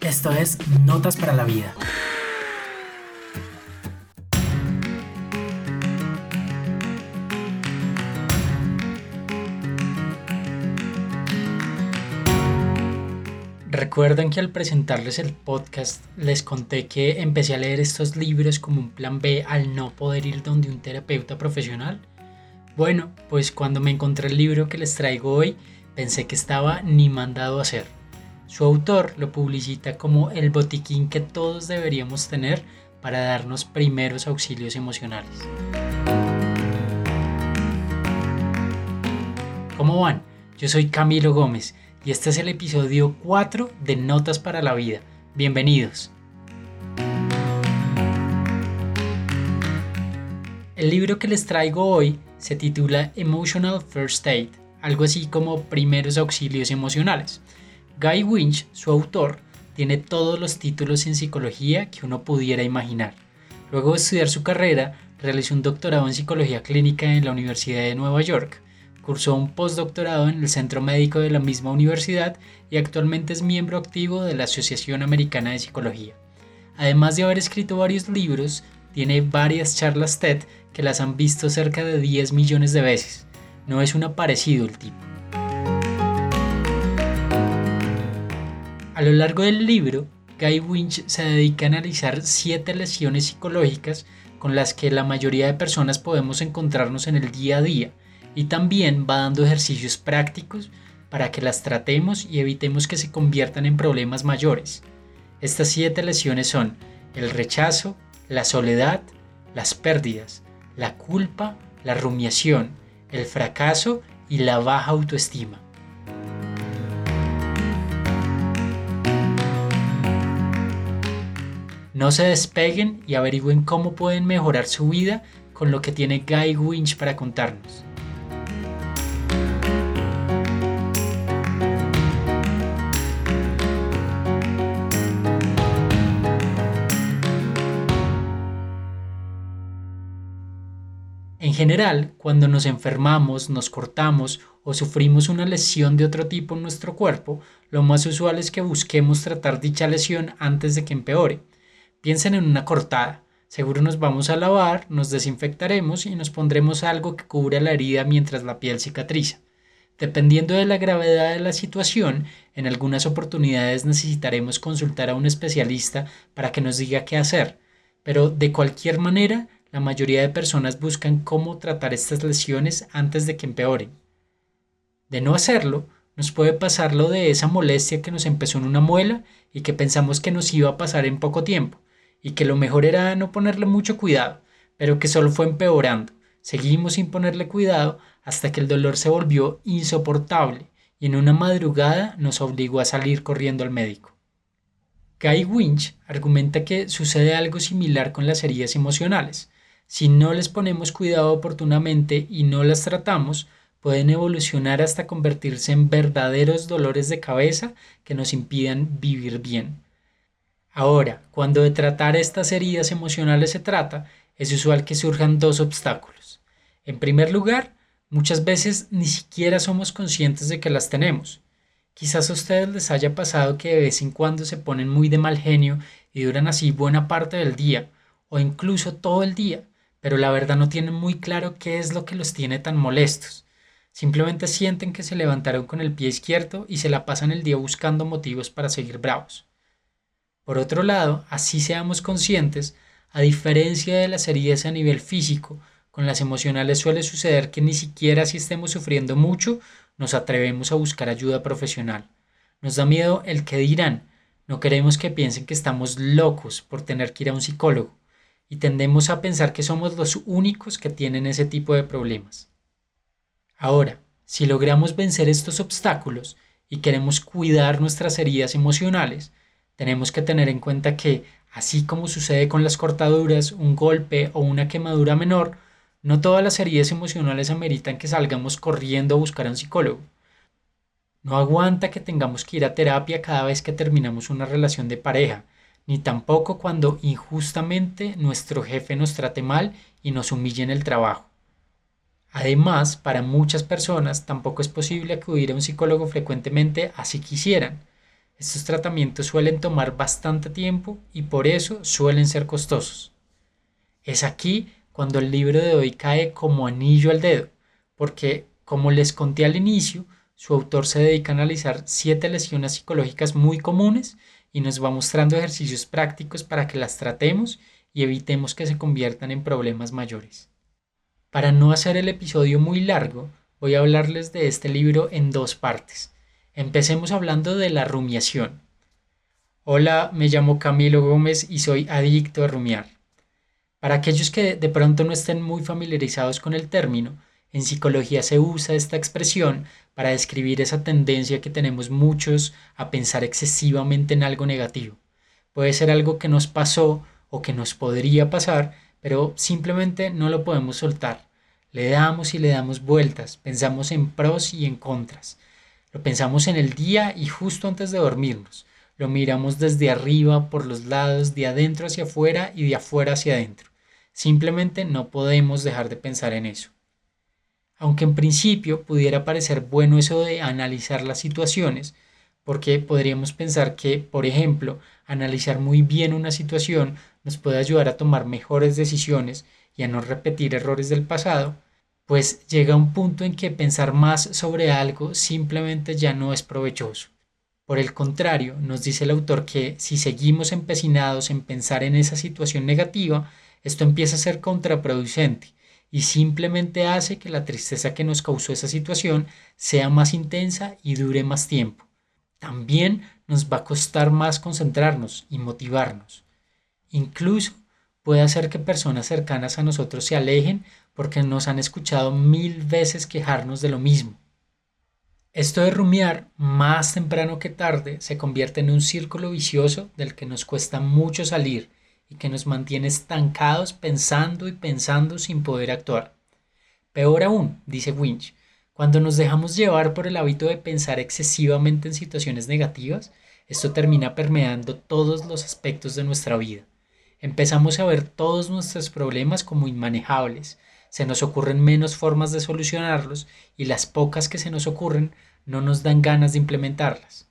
Esto es Notas para la Vida. Recuerdan que al presentarles el podcast les conté que empecé a leer estos libros como un plan B al no poder ir donde un terapeuta profesional. Bueno, pues cuando me encontré el libro que les traigo hoy, pensé que estaba ni mandado a hacer. Su autor lo publicita como el botiquín que todos deberíamos tener para darnos primeros auxilios emocionales. ¿Cómo van? Yo soy Camilo Gómez y este es el episodio 4 de Notas para la Vida. Bienvenidos. El libro que les traigo hoy se titula Emotional First Aid, algo así como Primeros Auxilios Emocionales. Guy Winch, su autor, tiene todos los títulos en psicología que uno pudiera imaginar. Luego de estudiar su carrera, realizó un doctorado en psicología clínica en la Universidad de Nueva York, cursó un postdoctorado en el Centro Médico de la misma universidad y actualmente es miembro activo de la Asociación Americana de Psicología. Además de haber escrito varios libros, tiene varias charlas TED que las han visto cerca de 10 millones de veces. No es un aparecido el tipo. A lo largo del libro, Guy Winch se dedica a analizar siete lesiones psicológicas con las que la mayoría de personas podemos encontrarnos en el día a día y también va dando ejercicios prácticos para que las tratemos y evitemos que se conviertan en problemas mayores. Estas siete lesiones son el rechazo, la soledad, las pérdidas, la culpa, la rumiación, el fracaso y la baja autoestima. No se despeguen y averigüen cómo pueden mejorar su vida con lo que tiene Guy Winch para contarnos. En general, cuando nos enfermamos, nos cortamos o sufrimos una lesión de otro tipo en nuestro cuerpo, lo más usual es que busquemos tratar dicha lesión antes de que empeore. Piensen en una cortada. Seguro nos vamos a lavar, nos desinfectaremos y nos pondremos algo que cubra la herida mientras la piel cicatriza. Dependiendo de la gravedad de la situación, en algunas oportunidades necesitaremos consultar a un especialista para que nos diga qué hacer, pero de cualquier manera, la mayoría de personas buscan cómo tratar estas lesiones antes de que empeoren. De no hacerlo, nos puede pasar lo de esa molestia que nos empezó en una muela y que pensamos que nos iba a pasar en poco tiempo, y que lo mejor era no ponerle mucho cuidado, pero que solo fue empeorando. Seguimos sin ponerle cuidado hasta que el dolor se volvió insoportable y en una madrugada nos obligó a salir corriendo al médico. Guy Winch argumenta que sucede algo similar con las heridas emocionales. Si no les ponemos cuidado oportunamente y no las tratamos, pueden evolucionar hasta convertirse en verdaderos dolores de cabeza que nos impidan vivir bien. Ahora, cuando de tratar estas heridas emocionales se trata, es usual que surjan dos obstáculos. En primer lugar, muchas veces ni siquiera somos conscientes de que las tenemos. Quizás a ustedes les haya pasado que de vez en cuando se ponen muy de mal genio y duran así buena parte del día, o incluso todo el día, pero la verdad no tienen muy claro qué es lo que los tiene tan molestos. Simplemente sienten que se levantaron con el pie izquierdo y se la pasan el día buscando motivos para seguir bravos. Por otro lado, así seamos conscientes, a diferencia de las heridas a nivel físico, con las emocionales suele suceder que ni siquiera si estemos sufriendo mucho nos atrevemos a buscar ayuda profesional. Nos da miedo el que dirán, no queremos que piensen que estamos locos por tener que ir a un psicólogo y tendemos a pensar que somos los únicos que tienen ese tipo de problemas. Ahora, si logramos vencer estos obstáculos y queremos cuidar nuestras heridas emocionales, tenemos que tener en cuenta que, así como sucede con las cortaduras, un golpe o una quemadura menor, no todas las heridas emocionales ameritan que salgamos corriendo a buscar a un psicólogo. No aguanta que tengamos que ir a terapia cada vez que terminamos una relación de pareja, ni tampoco cuando injustamente nuestro jefe nos trate mal y nos humille en el trabajo. Además, para muchas personas tampoco es posible acudir a un psicólogo frecuentemente así quisieran. Estos tratamientos suelen tomar bastante tiempo y por eso suelen ser costosos. Es aquí cuando el libro de hoy cae como anillo al dedo, porque, como les conté al inicio, su autor se dedica a analizar siete lesiones psicológicas muy comunes y nos va mostrando ejercicios prácticos para que las tratemos y evitemos que se conviertan en problemas mayores. Para no hacer el episodio muy largo, voy a hablarles de este libro en dos partes. Empecemos hablando de la rumiación. Hola, me llamo Camilo Gómez y soy adicto a rumiar. Para aquellos que de pronto no estén muy familiarizados con el término, en psicología se usa esta expresión para describir esa tendencia que tenemos muchos a pensar excesivamente en algo negativo. Puede ser algo que nos pasó o que nos podría pasar, pero simplemente no lo podemos soltar. Le damos y le damos vueltas, pensamos en pros y en contras. Lo pensamos en el día y justo antes de dormirnos. Lo miramos desde arriba, por los lados, de adentro hacia afuera y de afuera hacia adentro. Simplemente no podemos dejar de pensar en eso. Aunque en principio pudiera parecer bueno eso de analizar las situaciones, porque podríamos pensar que, por ejemplo, analizar muy bien una situación nos puede ayudar a tomar mejores decisiones y a no repetir errores del pasado, pues llega un punto en que pensar más sobre algo simplemente ya no es provechoso. Por el contrario, nos dice el autor que si seguimos empecinados en pensar en esa situación negativa, esto empieza a ser contraproducente y simplemente hace que la tristeza que nos causó esa situación sea más intensa y dure más tiempo. También nos va a costar más concentrarnos y motivarnos. Incluso puede hacer que personas cercanas a nosotros se alejen porque nos han escuchado mil veces quejarnos de lo mismo. Esto de rumiar, más temprano que tarde, se convierte en un círculo vicioso del que nos cuesta mucho salir y que nos mantiene estancados pensando y pensando sin poder actuar. Peor aún, dice Winch, cuando nos dejamos llevar por el hábito de pensar excesivamente en situaciones negativas, esto termina permeando todos los aspectos de nuestra vida. Empezamos a ver todos nuestros problemas como inmanejables, se nos ocurren menos formas de solucionarlos y las pocas que se nos ocurren no nos dan ganas de implementarlas.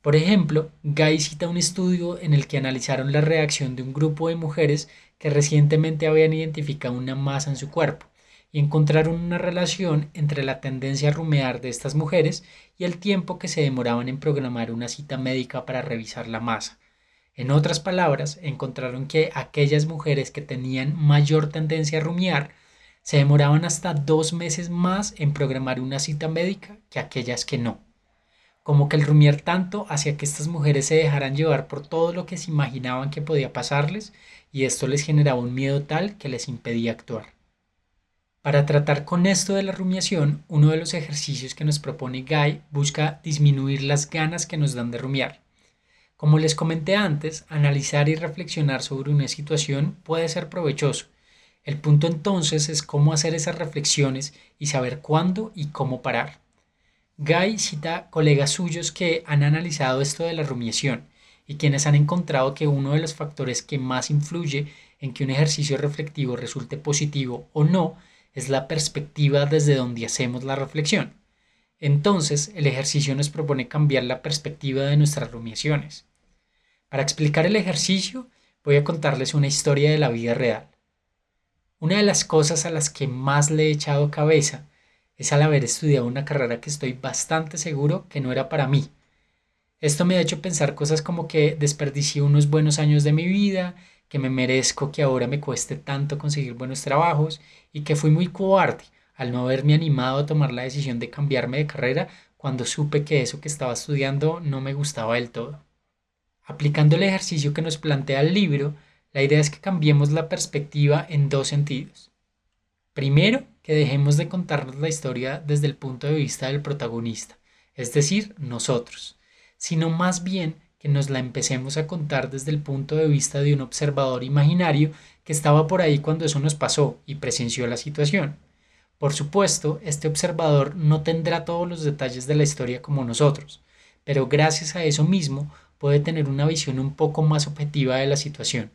Por ejemplo, Guy cita un estudio en el que analizaron la reacción de un grupo de mujeres que recientemente habían identificado una masa en su cuerpo y encontraron una relación entre la tendencia a rumear de estas mujeres y el tiempo que se demoraban en programar una cita médica para revisar la masa. En otras palabras, encontraron que aquellas mujeres que tenían mayor tendencia a rumiar se demoraban hasta dos meses más en programar una cita médica que aquellas que no como que el rumiar tanto hacía que estas mujeres se dejaran llevar por todo lo que se imaginaban que podía pasarles y esto les generaba un miedo tal que les impedía actuar. Para tratar con esto de la rumiación, uno de los ejercicios que nos propone Guy busca disminuir las ganas que nos dan de rumiar. Como les comenté antes, analizar y reflexionar sobre una situación puede ser provechoso. El punto entonces es cómo hacer esas reflexiones y saber cuándo y cómo parar. Guy cita colegas suyos que han analizado esto de la rumiación y quienes han encontrado que uno de los factores que más influye en que un ejercicio reflectivo resulte positivo o no es la perspectiva desde donde hacemos la reflexión. Entonces, el ejercicio nos propone cambiar la perspectiva de nuestras rumiaciones. Para explicar el ejercicio, voy a contarles una historia de la vida real. Una de las cosas a las que más le he echado cabeza es al haber estudiado una carrera que estoy bastante seguro que no era para mí. Esto me ha hecho pensar cosas como que desperdicié unos buenos años de mi vida, que me merezco que ahora me cueste tanto conseguir buenos trabajos y que fui muy cobarde al no haberme animado a tomar la decisión de cambiarme de carrera cuando supe que eso que estaba estudiando no me gustaba del todo. Aplicando el ejercicio que nos plantea el libro, la idea es que cambiemos la perspectiva en dos sentidos. Primero, que dejemos de contarnos la historia desde el punto de vista del protagonista, es decir, nosotros, sino más bien que nos la empecemos a contar desde el punto de vista de un observador imaginario que estaba por ahí cuando eso nos pasó y presenció la situación. Por supuesto, este observador no tendrá todos los detalles de la historia como nosotros, pero gracias a eso mismo puede tener una visión un poco más objetiva de la situación.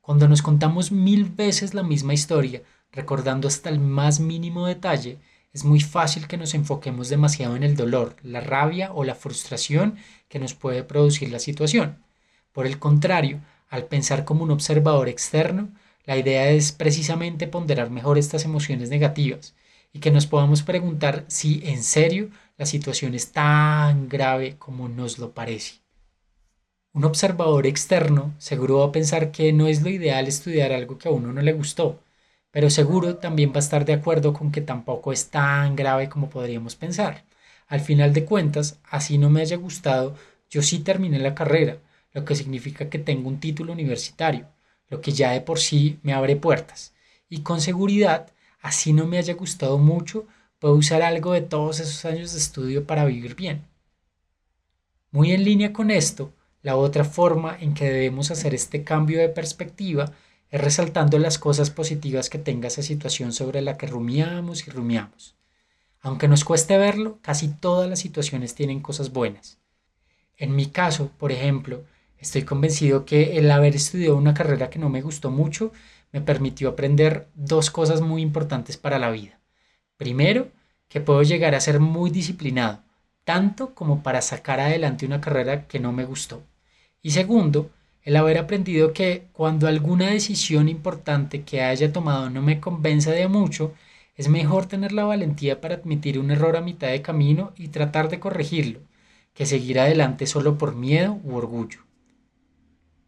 Cuando nos contamos mil veces la misma historia, recordando hasta el más mínimo detalle, es muy fácil que nos enfoquemos demasiado en el dolor, la rabia o la frustración que nos puede producir la situación. Por el contrario, al pensar como un observador externo, la idea es precisamente ponderar mejor estas emociones negativas y que nos podamos preguntar si en serio la situación es tan grave como nos lo parece. Un observador externo seguro va a pensar que no es lo ideal estudiar algo que a uno no le gustó, pero seguro también va a estar de acuerdo con que tampoco es tan grave como podríamos pensar. Al final de cuentas, así no me haya gustado, yo sí terminé la carrera, lo que significa que tengo un título universitario, lo que ya de por sí me abre puertas. Y con seguridad, así no me haya gustado mucho, puedo usar algo de todos esos años de estudio para vivir bien. Muy en línea con esto, la otra forma en que debemos hacer este cambio de perspectiva es resaltando las cosas positivas que tenga esa situación sobre la que rumiamos y rumiamos. Aunque nos cueste verlo, casi todas las situaciones tienen cosas buenas. En mi caso, por ejemplo, estoy convencido que el haber estudiado una carrera que no me gustó mucho me permitió aprender dos cosas muy importantes para la vida. Primero, que puedo llegar a ser muy disciplinado, tanto como para sacar adelante una carrera que no me gustó. Y segundo, el haber aprendido que cuando alguna decisión importante que haya tomado no me convence de mucho, es mejor tener la valentía para admitir un error a mitad de camino y tratar de corregirlo, que seguir adelante solo por miedo u orgullo.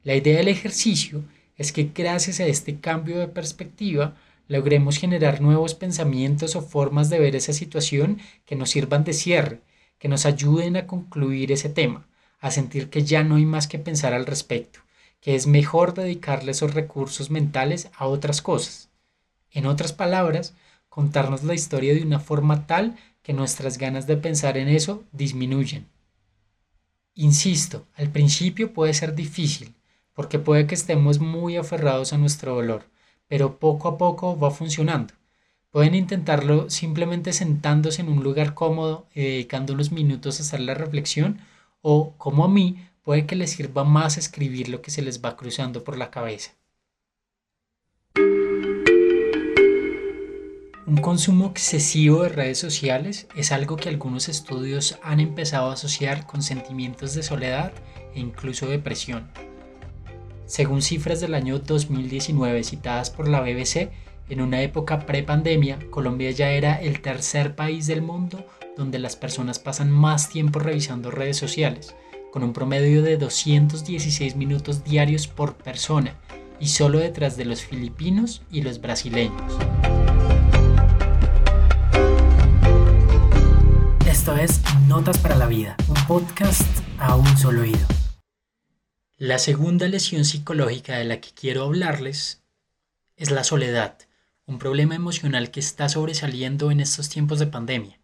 La idea del ejercicio es que gracias a este cambio de perspectiva logremos generar nuevos pensamientos o formas de ver esa situación que nos sirvan de cierre, que nos ayuden a concluir ese tema, a sentir que ya no hay más que pensar al respecto que es mejor dedicarle esos recursos mentales a otras cosas. En otras palabras, contarnos la historia de una forma tal que nuestras ganas de pensar en eso disminuyen. Insisto, al principio puede ser difícil, porque puede que estemos muy aferrados a nuestro dolor, pero poco a poco va funcionando. Pueden intentarlo simplemente sentándose en un lugar cómodo y dedicando unos minutos a hacer la reflexión, o, como a mí, puede que les sirva más escribir lo que se les va cruzando por la cabeza. Un consumo excesivo de redes sociales es algo que algunos estudios han empezado a asociar con sentimientos de soledad e incluso depresión. Según cifras del año 2019 citadas por la BBC, en una época pre-pandemia, Colombia ya era el tercer país del mundo donde las personas pasan más tiempo revisando redes sociales, con un promedio de 216 minutos diarios por persona y solo detrás de los filipinos y los brasileños. Esto es Notas para la Vida, un podcast a un solo oído. La segunda lesión psicológica de la que quiero hablarles es la soledad, un problema emocional que está sobresaliendo en estos tiempos de pandemia.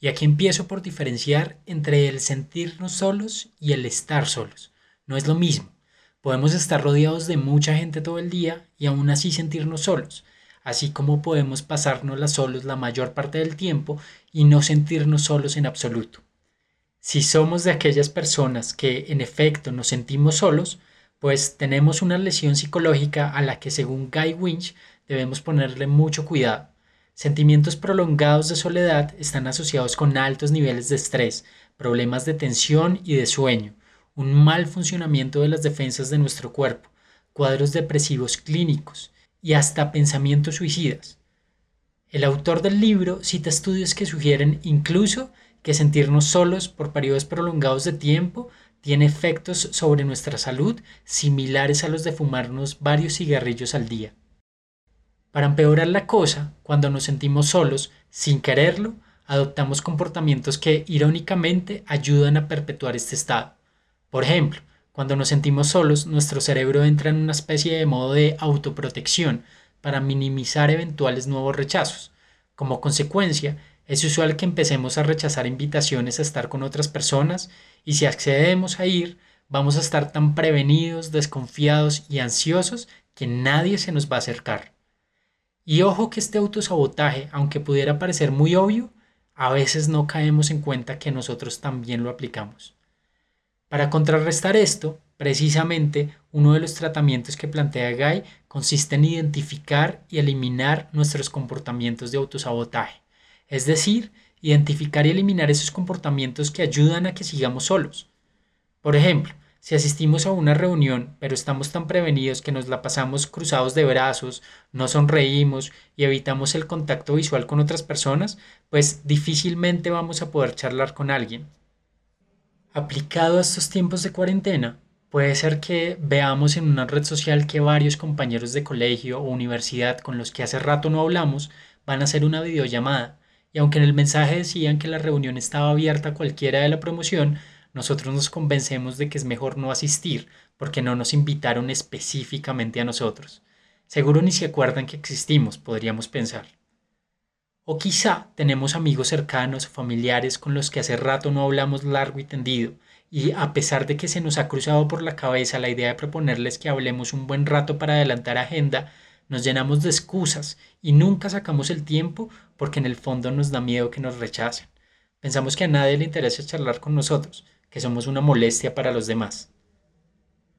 Y aquí empiezo por diferenciar entre el sentirnos solos y el estar solos. No es lo mismo. Podemos estar rodeados de mucha gente todo el día y aún así sentirnos solos, así como podemos pasárnosla solos la mayor parte del tiempo y no sentirnos solos en absoluto. Si somos de aquellas personas que en efecto nos sentimos solos, pues tenemos una lesión psicológica a la que según Guy Winch debemos ponerle mucho cuidado Sentimientos prolongados de soledad están asociados con altos niveles de estrés, problemas de tensión y de sueño, un mal funcionamiento de las defensas de nuestro cuerpo, cuadros depresivos clínicos y hasta pensamientos suicidas. El autor del libro cita estudios que sugieren incluso que sentirnos solos por periodos prolongados de tiempo tiene efectos sobre nuestra salud similares a los de fumarnos varios cigarrillos al día. Para empeorar la cosa, cuando nos sentimos solos, sin quererlo, adoptamos comportamientos que irónicamente ayudan a perpetuar este estado. Por ejemplo, cuando nos sentimos solos, nuestro cerebro entra en una especie de modo de autoprotección para minimizar eventuales nuevos rechazos. Como consecuencia, es usual que empecemos a rechazar invitaciones a estar con otras personas y si accedemos a ir, vamos a estar tan prevenidos, desconfiados y ansiosos que nadie se nos va a acercar. Y ojo que este autosabotaje, aunque pudiera parecer muy obvio, a veces no caemos en cuenta que nosotros también lo aplicamos. Para contrarrestar esto, precisamente uno de los tratamientos que plantea Guy consiste en identificar y eliminar nuestros comportamientos de autosabotaje, Es decir, identificar y eliminar esos comportamientos que ayudan a que sigamos solos. Por ejemplo, si asistimos a una reunión, pero estamos tan prevenidos que nos la pasamos cruzados de brazos, no sonreímos y evitamos el contacto visual con otras personas, pues difícilmente vamos a poder charlar con alguien. Aplicado a estos tiempos de cuarentena, puede ser que veamos en una red social que varios compañeros de colegio o universidad con los que hace rato no hablamos van a hacer una videollamada, y aunque en el mensaje decían que la reunión estaba abierta a cualquiera de la promoción, nosotros nos convencemos de que es mejor no asistir porque no nos invitaron específicamente a nosotros. Seguro ni se acuerdan que existimos, podríamos pensar. O quizá tenemos amigos cercanos o familiares con los que hace rato no hablamos largo y tendido, y a pesar de que se nos ha cruzado por la cabeza la idea de proponerles que hablemos un buen rato para adelantar agenda, nos llenamos de excusas y nunca sacamos el tiempo porque en el fondo nos da miedo que nos rechacen. Pensamos que a nadie le interesa charlar con nosotros, que somos una molestia para los demás.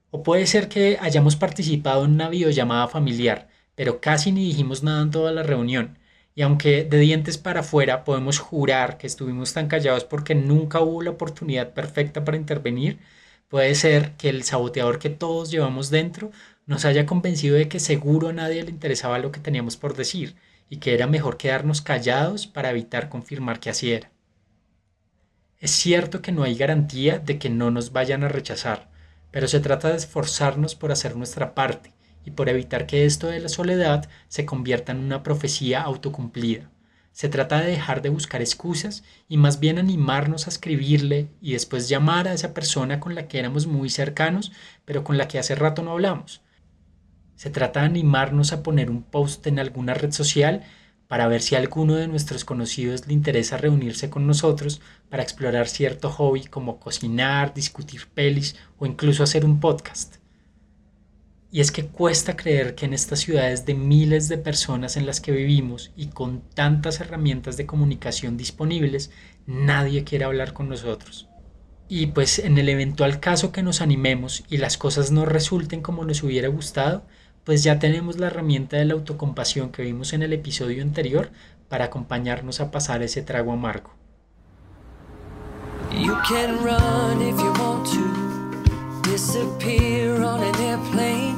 O puede ser que hayamos participado en una videollamada familiar, pero casi ni dijimos nada en toda la reunión, y aunque de dientes para afuera podemos jurar que estuvimos tan callados porque nunca hubo la oportunidad perfecta para intervenir, puede ser que el saboteador que todos llevamos dentro nos haya convencido de que seguro a nadie le interesaba lo que teníamos por decir y que era mejor quedarnos callados para evitar confirmar que así era. Es cierto que no hay garantía de que no nos vayan a rechazar, pero se trata de esforzarnos por hacer nuestra parte y por evitar que esto de la soledad se convierta en una profecía autocumplida. Se trata de dejar de buscar excusas y más bien animarnos a escribirle y después llamar a esa persona con la que éramos muy cercanos, pero con la que hace rato no hablamos. Se trata de animarnos a poner un post en alguna red social para ver si a alguno de nuestros conocidos le interesa reunirse con nosotros para explorar cierto hobby como cocinar, discutir pelis o incluso hacer un podcast. Y es que cuesta creer que en estas ciudades de miles de personas en las que vivimos y con tantas herramientas de comunicación disponibles, nadie quiere hablar con nosotros. Y pues en el eventual caso que nos animemos y las cosas no resulten como nos hubiera gustado, pues ya tenemos la herramienta de la autocompasión que vimos en el episodio anterior para acompañarnos a pasar ese trago amargo. You can run if you want to, disappear on an airplane,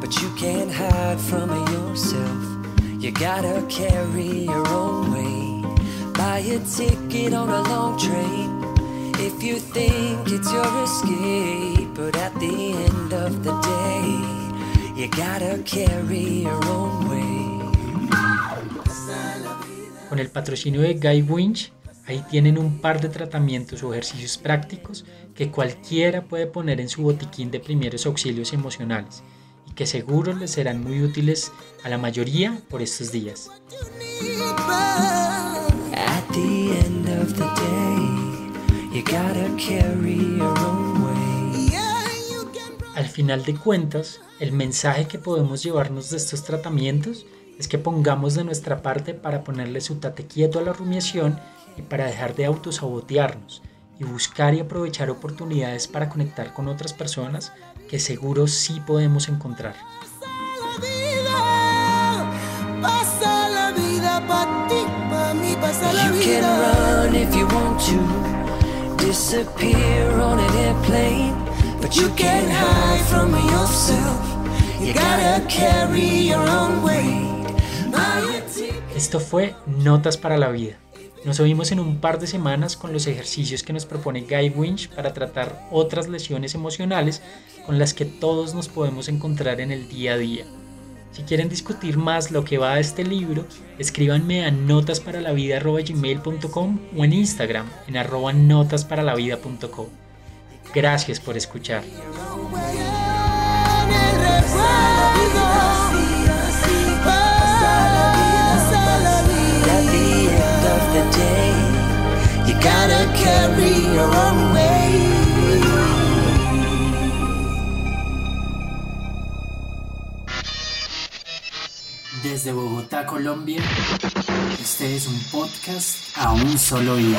but you can't hide from yourself. You gotta carry your own weight. Buy a ticket on a long train if you think it's your escape, but at the end of the day, con el patrocinio de Guy Winch, ahí tienen un par de tratamientos o ejercicios prácticos que cualquiera puede poner en su botiquín de primeros auxilios emocionales y que seguro les serán muy útiles a la mayoría por estos días. Al final de cuentas, el mensaje que podemos llevarnos de estos tratamientos es que pongamos de nuestra parte para ponerle su tate quieto a la rumiación y para dejar de autosabotearnos y buscar y aprovechar oportunidades para conectar con otras personas que seguro sí podemos encontrar. Pasa la vida para ti, para mí pasa la vida. You can run if you want to, disappear on an airplane. Esto fue Notas para la Vida. Nos oímos en un par de semanas con los ejercicios que nos propone Guy Winch para tratar otras lesiones emocionales con las que todos nos podemos encontrar en el día a día. Si quieren discutir más lo que va a este libro, escríbanme a notasparala.gmail.com o en Instagram en arroba notasparala.vida.com. Gracias por escuchar. Desde Bogotá, Colombia, este es un podcast a un solo oído.